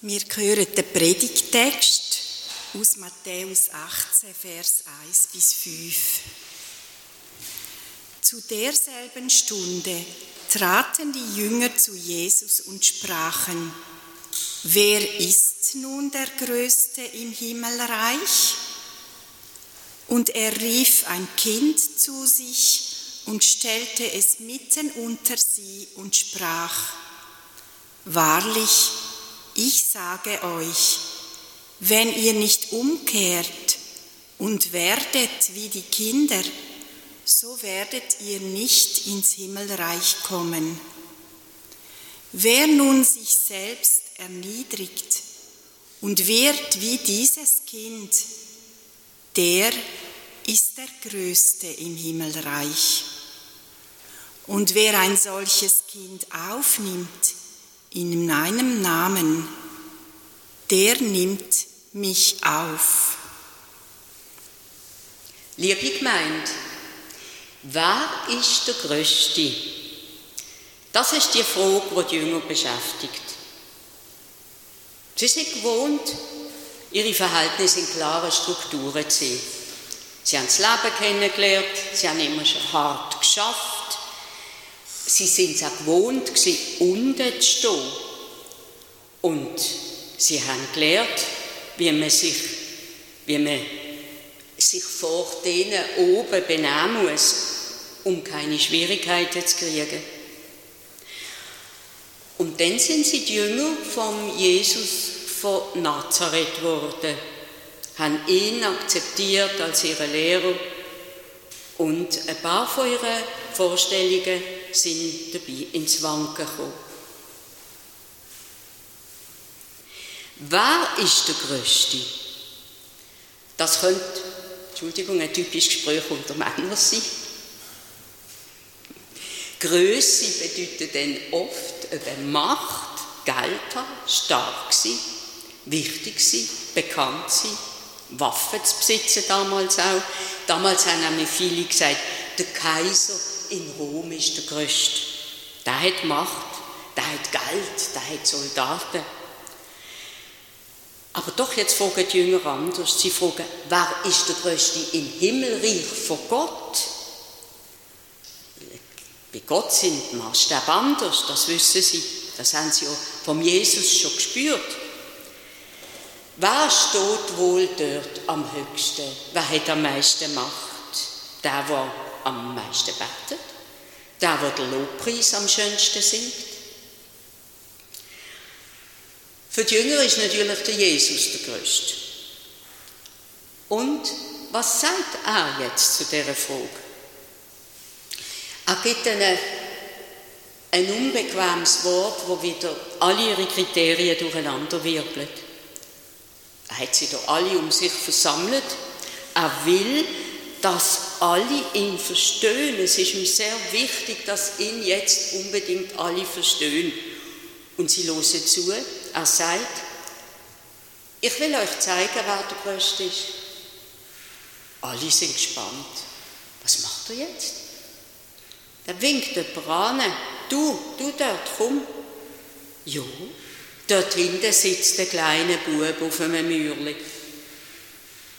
Wir hören den Predigtext aus Matthäus 18, Vers 1 bis 5. Zu derselben Stunde traten die Jünger zu Jesus und sprachen, wer ist nun der Größte im Himmelreich? Und er rief ein Kind zu sich und stellte es mitten unter sie und sprach, Wahrlich, ich sage euch, wenn ihr nicht umkehrt und werdet wie die Kinder, so werdet ihr nicht ins Himmelreich kommen. Wer nun sich selbst erniedrigt und wird wie dieses Kind, der ist der Größte im Himmelreich. Und wer ein solches Kind aufnimmt, in meinem Namen, der nimmt mich auf. Liebe Gemeinde, wer ist der Größte? Das ist die Frage, die die Jünger beschäftigt. Sie sind gewohnt, ihre Verhältnisse in klaren Strukturen zu sehen. Sie haben das Leben kennengelernt, sie haben immer hart geschafft, sie sind es auch gewohnt, unten zu stehen. Und sie haben gelernt, wie man sich, wie man sich vor denen oben benehmen muss, um keine Schwierigkeiten zu kriegen. Und dann sind sie die Jünger von Jesus von Nazareth geworden, haben ihn akzeptiert als ihren Lehrer und ein paar von ihren Vorstellungen sind dabei ins Wanken gekommen. Wer ist der Größte? Das könnte, Entschuldigung, ein typisches Gespräch unter Männern sein. Größe bedeutet dann oft eben Macht, Geld haben, stark sein, wichtig sein, bekannt sein, Waffen zu besitzen damals auch. Damals haben nämlich viele gesagt, der Kaiser in Rom ist der Größte. Der hat Macht, der hat Geld, der hat Soldaten. Aber doch, jetzt fragen die Jünger anders. Sie fragen, wer ist der Größte im Himmelreich vor Gott? Bei Gott sind die Maßstäbe anders, das wissen sie. Das haben sie ja vom Jesus schon gespürt. Wer steht wohl dort am höchsten? Wer hat am meisten Macht? Der, der am meisten betet, der, der den Lobpreis am schönsten singt. Für die Jünger ist natürlich der Jesus der Größte. Und was sagt er jetzt zu dieser Frage? Er gibt ihnen ein unbequemes Wort, wo wieder alle ihre Kriterien durcheinander wirbelt. Er hat sie da alle um sich versammelt. Er will, dass alle ihn verstehen. Es ist ihm sehr wichtig, dass ihn jetzt unbedingt alle verstehen. Und sie hören zu. Er sagt, ich will euch zeigen, wer der Größte ist. Alle sind gespannt. Was macht er jetzt? Er winkt jemand an. Du, du dort, komm. Ja, dort hinten sitzt der kleine Bub auf einem Mürli.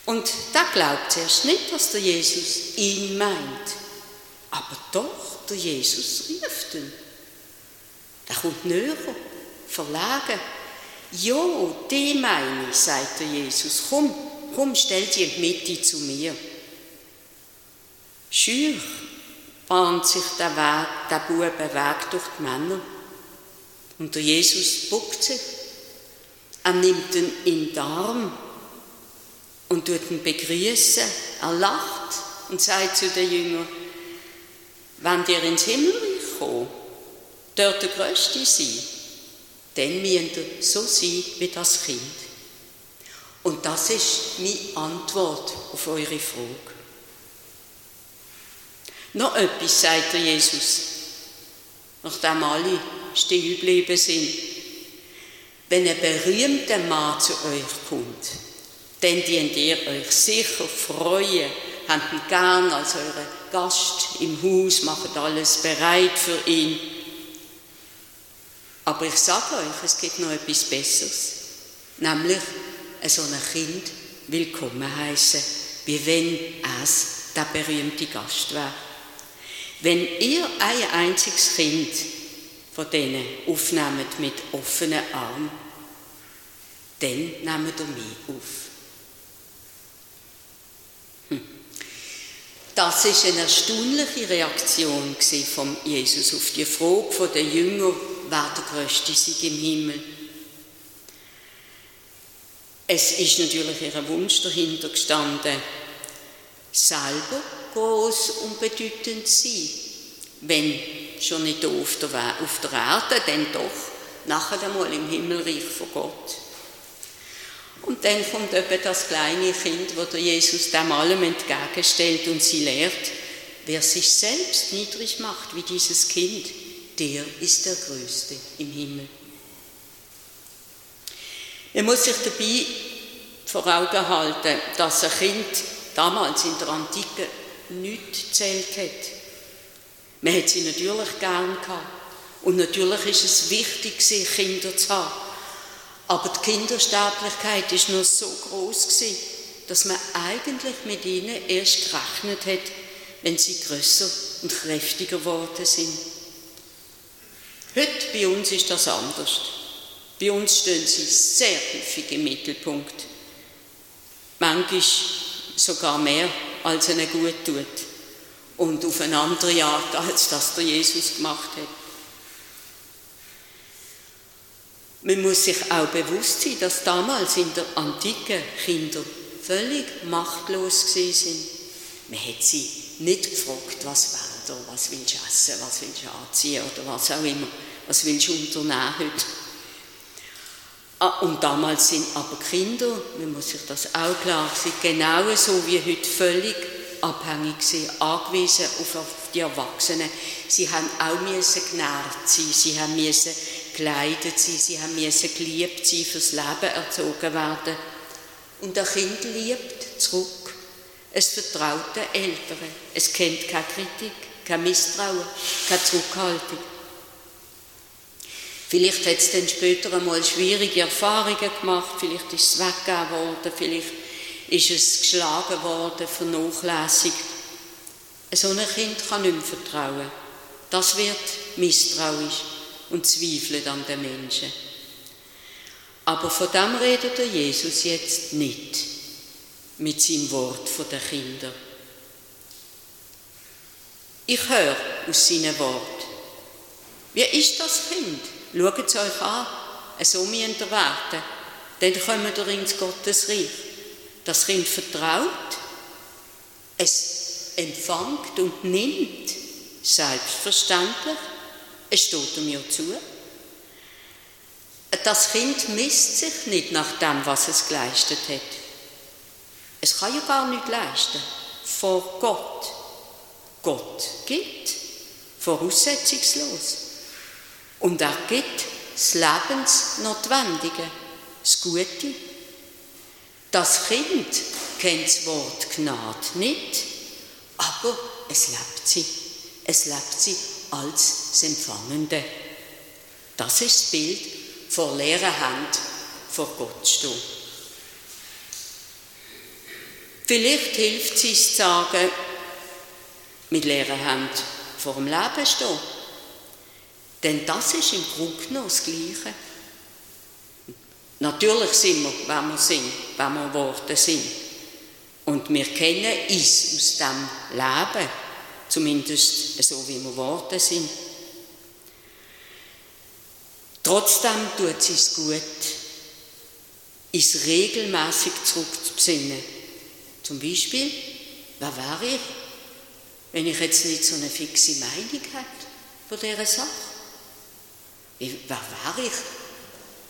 Und da glaubt zuerst nicht, dass der Jesus ihn meint. Aber doch, der Jesus rief ihn. Der kommt näher, verlegen. Jo, die meine ich, sagt der Jesus. Komm, komm, stell dich in die Mitte zu mir. Schür bahnt sich der, Weg, der Bube Weg durch die Männer. Und der Jesus buckt sich. Er nimmt ihn in den Arm und tut ihn begrüßen. Er lacht und sagt zu den Jüngern, wenn ihr ins Himmelreich kommt, dort der Größte sein, dann müsst ihr so sein wie das Kind. Und das ist meine Antwort auf eure Frage. Noch etwas sagt der Jesus, nachdem alle still geblieben sind. Wenn ein berühmter Mann zu euch kommt, dann dient ihr euch sicher freuen, habt ihn gern als euren Gast im Haus, macht alles bereit für ihn. Aber ich sage euch, es gibt noch etwas Besseres. Nämlich so ein Kind willkommen heißen, wie wenn es der berühmte Gast wäre. Wenn ihr ein einziges Kind von denen aufnehmt mit offenen Armen, dann nehmt ihr mich auf. Das ist eine erstaunliche Reaktion von Jesus auf die Frage der Jünger, wer der Größte sei im Himmel. Es ist natürlich ihr Wunsch dahinter gestanden, selber groß und bedeutend zu sein. Wenn schon nicht auf der, auf der Erde, dann doch nachher einmal im Himmelreich von Gott. Und dann kommt eben das kleine Kind, wo der Jesus dem allem entgegenstellt und sie lehrt, wer sich selbst niedrig macht wie dieses Kind, der ist der Größte im Himmel. Man muss sich dabei vor Augen halten, dass ein Kind damals in der Antike nichts zählt hat. Man hat sie natürlich gern gehabt. Und natürlich ist es wichtig, Kinder zu haben. Aber die Kindersterblichkeit ist noch so groß gewesen, dass man eigentlich mit ihnen erst gerechnet hat, wenn sie größer und kräftiger geworden sind. Heute bei uns ist das anders. Bei uns stehen sie sehr häufig im Mittelpunkt. Manchmal sogar mehr, als ihnen gut tut. Und auf eine andere Art, als das der Jesus gemacht hat. Man muss sich auch bewusst sein, dass damals in der Antike Kinder völlig machtlos sind. Man hat sie nicht gefragt, was wollt ihr, was willst du essen, was willst du anziehen oder was auch immer, was willst du unternehmen heute. Ah, und damals sind aber Kinder, man muss sich das auch klar sein, genauso wie heute völlig abhängig sind, angewiesen auf die Erwachsenen. Sie haben auch müssen genährt sein, sie haben müssen gekleidet sein, sie haben müssen geliebt sein, fürs Leben erzogen werden. Und ein Kind liebt zurück. Es vertraut den Eltern. Es kennt keine Kritik, kein Misstrauen, keine Zurückhaltung. Vielleicht hat es dann später einmal schwierige Erfahrungen gemacht, vielleicht ist es weggegeben worden, vielleicht ist es geschlagen worden, vernachlässigt. So ein Kind kann nicht mehr vertrauen. Das wird misstrauisch und zweifelt an den Menschen. Aber von dem redet der Jesus jetzt nicht mit seinem Wort von den Kindern. Ich höre aus seinem Wort. Wie ist das Kind? Schaut es euch an, so müsst ihr werden. Dann kommen ihr ins Gottesreich. Das Kind vertraut, es empfängt und nimmt, selbstverständlich, es steht mir zu. Das Kind misst sich nicht nach dem, was es geleistet hat. Es kann ja gar nicht leisten vor Gott. Gott gibt, voraussetzungslos. Und er gibt das Lebensnotwendige, das Gute. Das Kind kennt das Wort Gnade nicht, aber es lebt sie. Es lebt sie als das Empfangende. Das ist das Bild vor leerer Hand vor Gott stehen. Vielleicht hilft es uns zu sagen, mit leerer Hand vor dem Leben stehen. Denn das ist im Grunde genommen das Gleiche. Natürlich sind wir, wenn wir sind, wenn wir Worte sind. Und wir kennen uns aus dem Leben, zumindest so wie wir Worte sind. Trotzdem tut es uns gut, uns regelmäßig zurückzubesinnen. Zum Beispiel, wer wäre ich, wenn ich jetzt nicht so eine fixe Meinung hätte von dieser Sache? Wie, wer wäre ich?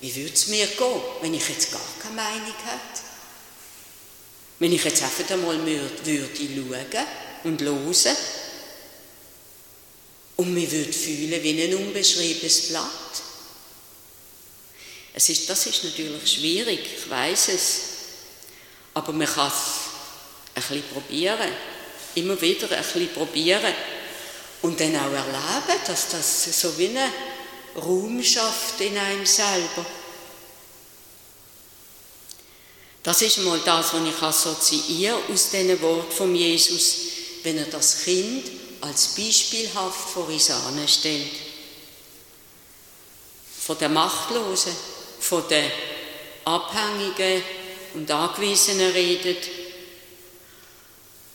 Wie würde es mir gehen, wenn ich jetzt gar keine Meinung hätte? Wenn ich jetzt einfach einmal würde schauen und hören und mich würde fühlen wie ein unbeschriebenes Blatt. Es ist, das ist natürlich schwierig, ich weiß es. Aber man kann es ein bisschen probieren. Immer wieder ein bisschen probieren. Und dann auch erleben, dass das so wie eine Ruhm schafft in einem selber. Das ist mal das, was ich assoziiere aus diesen Worten von Jesus, wenn er das Kind als beispielhaft vor uns stellt. Von der Machtlosen, von der Abhängigen und Angewiesenen redet,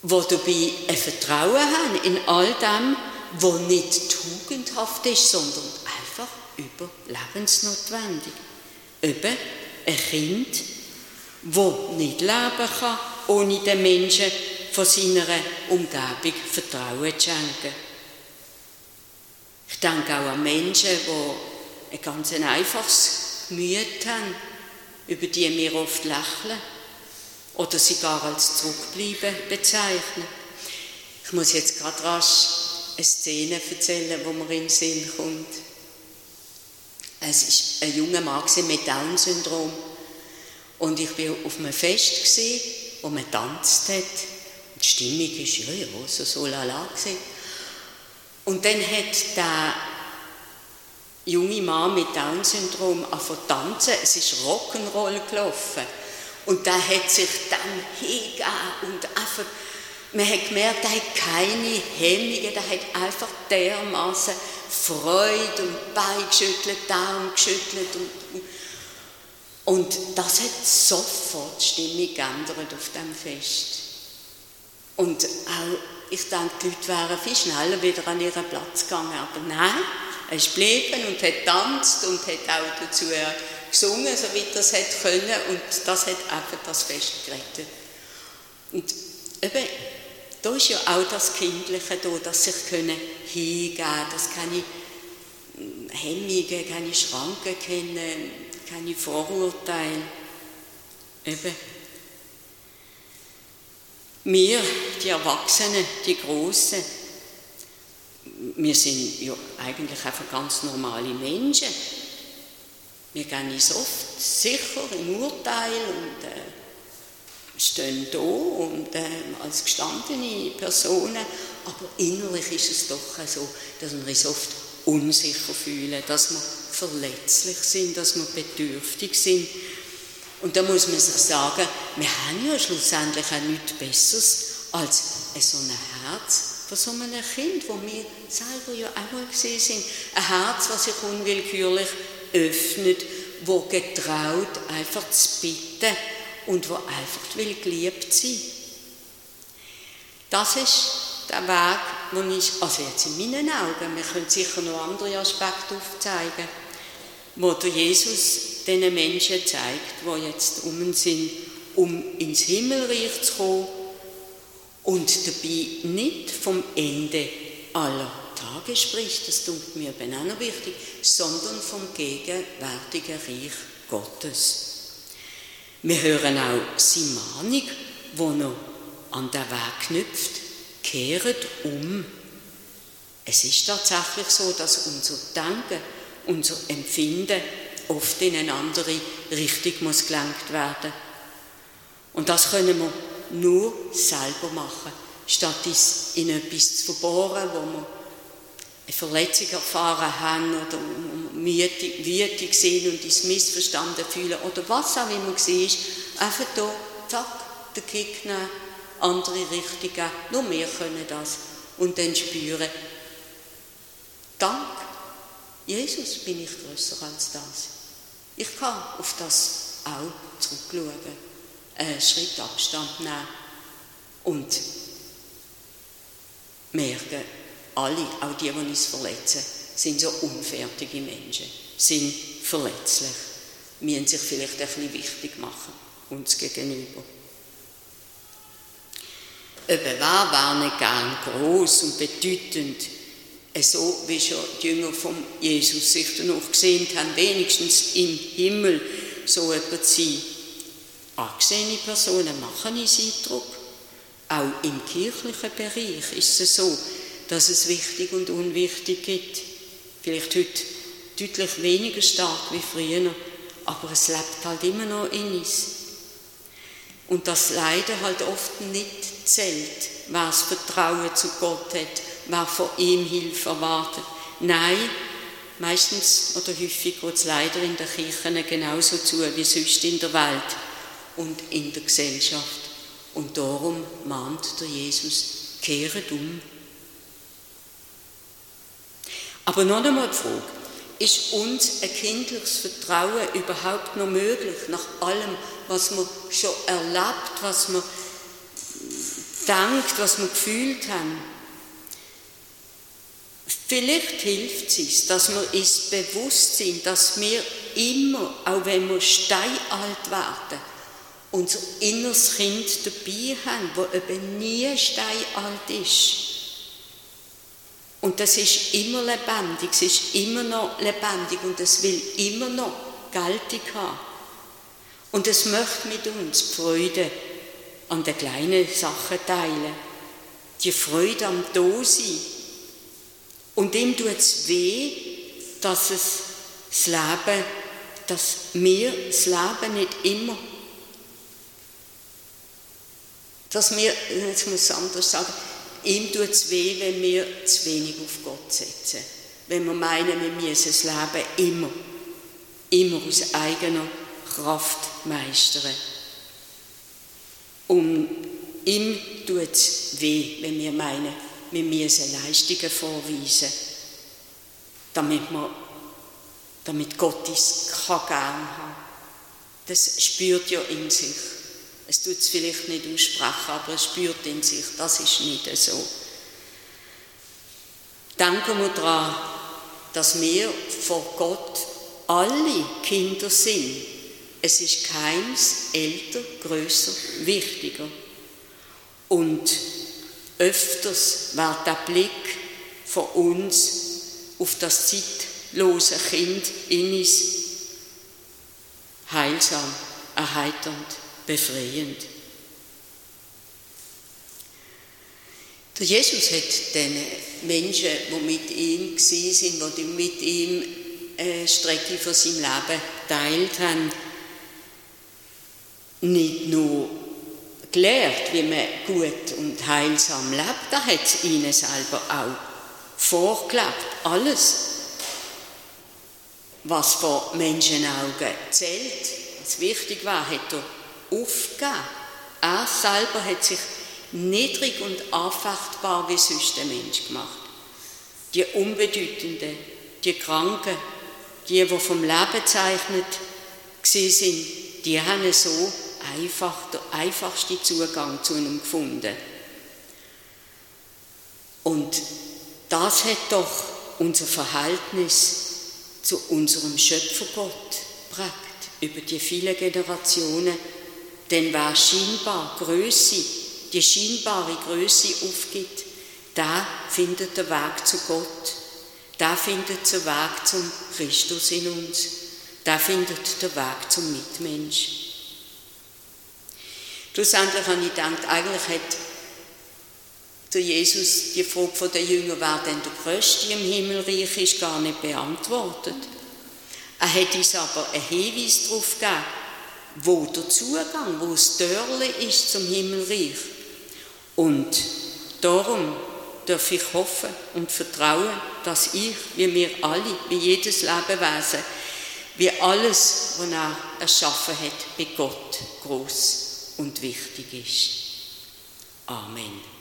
wo dabei ein Vertrauen haben in all dem, was nicht tugendhaft ist, sondern einfach überlebensnotwendig. Eben ein Kind, wo nicht leben kann, ohne den Menschen von seiner Umgebung Vertrauen zu schenken. Ich denke auch an Menschen, die ein ganz einfaches Gemüt haben, über die wir oft lächeln oder sie gar als zurückbleiben bezeichnen. Ich muss jetzt gerade rasch eine Szene erzählen, wo mir in den Sinn kommt. Es war ein junger Mann mit Down-Syndrom und ich war auf einem Fest, wo man tanzt hat. Die Stimmung war ja, ja, so, so lala. Und dann hat der junge Mann mit Down-Syndrom angefangen tanzen. Es ist Rock'n'Roll gelaufen. Und der hat sich dann hingegeben und einfach, man hat gemerkt, er hat keine Hemmungen, der hat einfach dermaßen Freude und Bein geschüttelt, Daumen geschüttelt und, und das hat sofort die Stimmung geändert auf dem Fest. Und auch, ich denke, die Leute wären viel schneller wieder an ihren Platz gegangen, aber nein, er ist geblieben und hat tanzt und hat auch dazu gesungen, so wie das hat können und das hat einfach das Fest gerettet. Und eben, da ist ja auch das Kindliche da, dass sich können hingeben, dass keine Hemmungen, keine Schranken kennen, keine Vorurteile. Eben. Wir, die Erwachsenen, die Großen, wir sind ja eigentlich einfach ganz normale Menschen. Wir gehen uns oft sicher im Urteil und äh, stehen da und, äh, als gestandene Personen, aber innerlich ist es doch so, dass wir uns oft unsicher fühlen, dass wir verletzlich sind, dass wir bedürftig sind. Und da muss man sich sagen, wir haben ja schlussendlich auch nichts Besseres als so ein Herz von so einem Kind, wo wir selber ja auch mal gesehen sind. Ein Herz, das sich unwillkürlich öffnet, wo getraut, einfach zu bitten und wo einfach will geliebt sein. Das ist der Weg, wo ich, also jetzt in meinen Augen, wir können sicher noch andere Aspekte aufzeigen, wo der Jesus den Menschen zeigt, die jetzt um sind, um ins Himmelreich zu kommen und dabei nicht vom Ende aller Tage spricht, das tut mir eben auch noch wichtig, sondern vom gegenwärtigen Reich Gottes. Wir hören auch seine Mahnung, die noch an den Weg knüpft, kehret um. Es ist tatsächlich so, dass unser Denken, unser Empfinden oft in eine andere Richtung muss gelenkt werden. Und das können wir nur selber machen, statt es in etwas zu verbohren, wo wir eine Verletzung erfahren haben oder wütig sind und uns missverstanden fühlen oder was auch immer war, einfach da, zack, den Kick nehmen, andere Richtungen, nur wir können das und dann spüren, dank Jesus bin ich größer als das. Ich kann auf das auch zurückschauen, einen Schritt Abstand nehmen und merken, alle, auch die, die uns verletzen, sind so unfertige Menschen, sind verletzlich, müssen sich vielleicht ein bisschen wichtig machen, uns gegenüber. Eben, wer war nicht gern groß und bedeutend, so wie schon die Jünger von Jesus sich danach gesehen haben, wenigstens im Himmel so etwas sein. Angesehene Personen machen uns Eindruck. Auch im kirchlichen Bereich ist es so, dass es wichtig und unwichtig gibt. Vielleicht heute deutlich weniger stark wie früher, aber es lebt halt immer noch in uns. Und das leider halt oft nicht zählt, wer das Vertrauen zu Gott hat, wer von ihm Hilfe erwartet. Nein, meistens oder häufig geht es leider in der Kirche genauso zu wie sonst in der Welt. und in der Gesellschaft. Und darum mahnt der Jesus, kehret um. Aber noch einmal die Frage, ist uns ein kindliches Vertrauen überhaupt noch möglich, nach allem, was man schon erlebt, was man denkt, was wir gefühlt haben? Vielleicht hilft es, dass wir uns bewusst sind, dass wir immer, auch wenn wir steinalt werden, unser inneres Kind dabei haben, wo eben nie steinalt ist. Und das ist immer lebendig, es ist immer noch lebendig und es will immer noch Geltung haben. Und es möchte mit uns die Freude an den kleinen Sachen teilen, die Freude am Dasein, und ihm tut es weh, dass es das Leben, dass wir das Leben nicht immer, dass wir, jetzt muss ich anders sagen, ihm tut es weh, wenn wir zu wenig auf Gott setzen. Wenn wir meinen, wir müssen das Leben immer, immer aus eigener Kraft meistern. Und ihm tut es weh, wenn wir meinen, wir müssen Leistungen vorweisen, damit, man, damit Gott uns kann gern Das spürt ja in sich. Es tut es vielleicht nicht aussprechen, aber es spürt in sich, das ist nicht so. Denken wir daran, dass wir vor Gott alle Kinder sind. Es ist keins älter, größer, wichtiger. Und Öfters wird der Blick von uns auf das zeitlose Kind in uns heilsam, erheiternd, befreiend. Der Jesus hat den Menschen, die mit ihm waren, die mit ihm eine Strecke von seinem Leben geteilt haben, nicht nur gelehrt, wie man gut und heilsam lebt. Da hat es ihnen selber auch vorgelebt. Alles, was vor Menschenaugen zählt, was wichtig war, hat er aufgegeben. Er selber hat sich niedrig und anfechtbar wie sonst der Mensch gemacht. Die Unbedeutenden, die Kranken, die, die vom Leben gezeichnet sind, die haben so einfach, der einfachste Zugang zu ihm gefunden. Und das hat doch unser Verhältnis zu unserem Schöpfergott prägt über die vielen Generationen. Denn wer scheinbar Größe, die scheinbare Größe aufgibt, da findet der Weg zu Gott. Da findet der Weg zum Christus in uns. Da findet der Weg zum Mitmensch. Schlussendlich habe ich gedacht, eigentlich hat der Jesus die Frage von den Jüngern, wer denn der Größte im Himmelreich ist, gar nicht beantwortet. Er hat uns aber einen Hinweis darauf gegeben, wo der Zugang, wo das Törle ist zum Himmelreich. Und darum darf ich hoffen und vertrauen, dass ich, wie wir alle, wie jedes Lebewesen, wie alles, was er erschaffen hat, bei Gott groß und wichtig ist. Amen.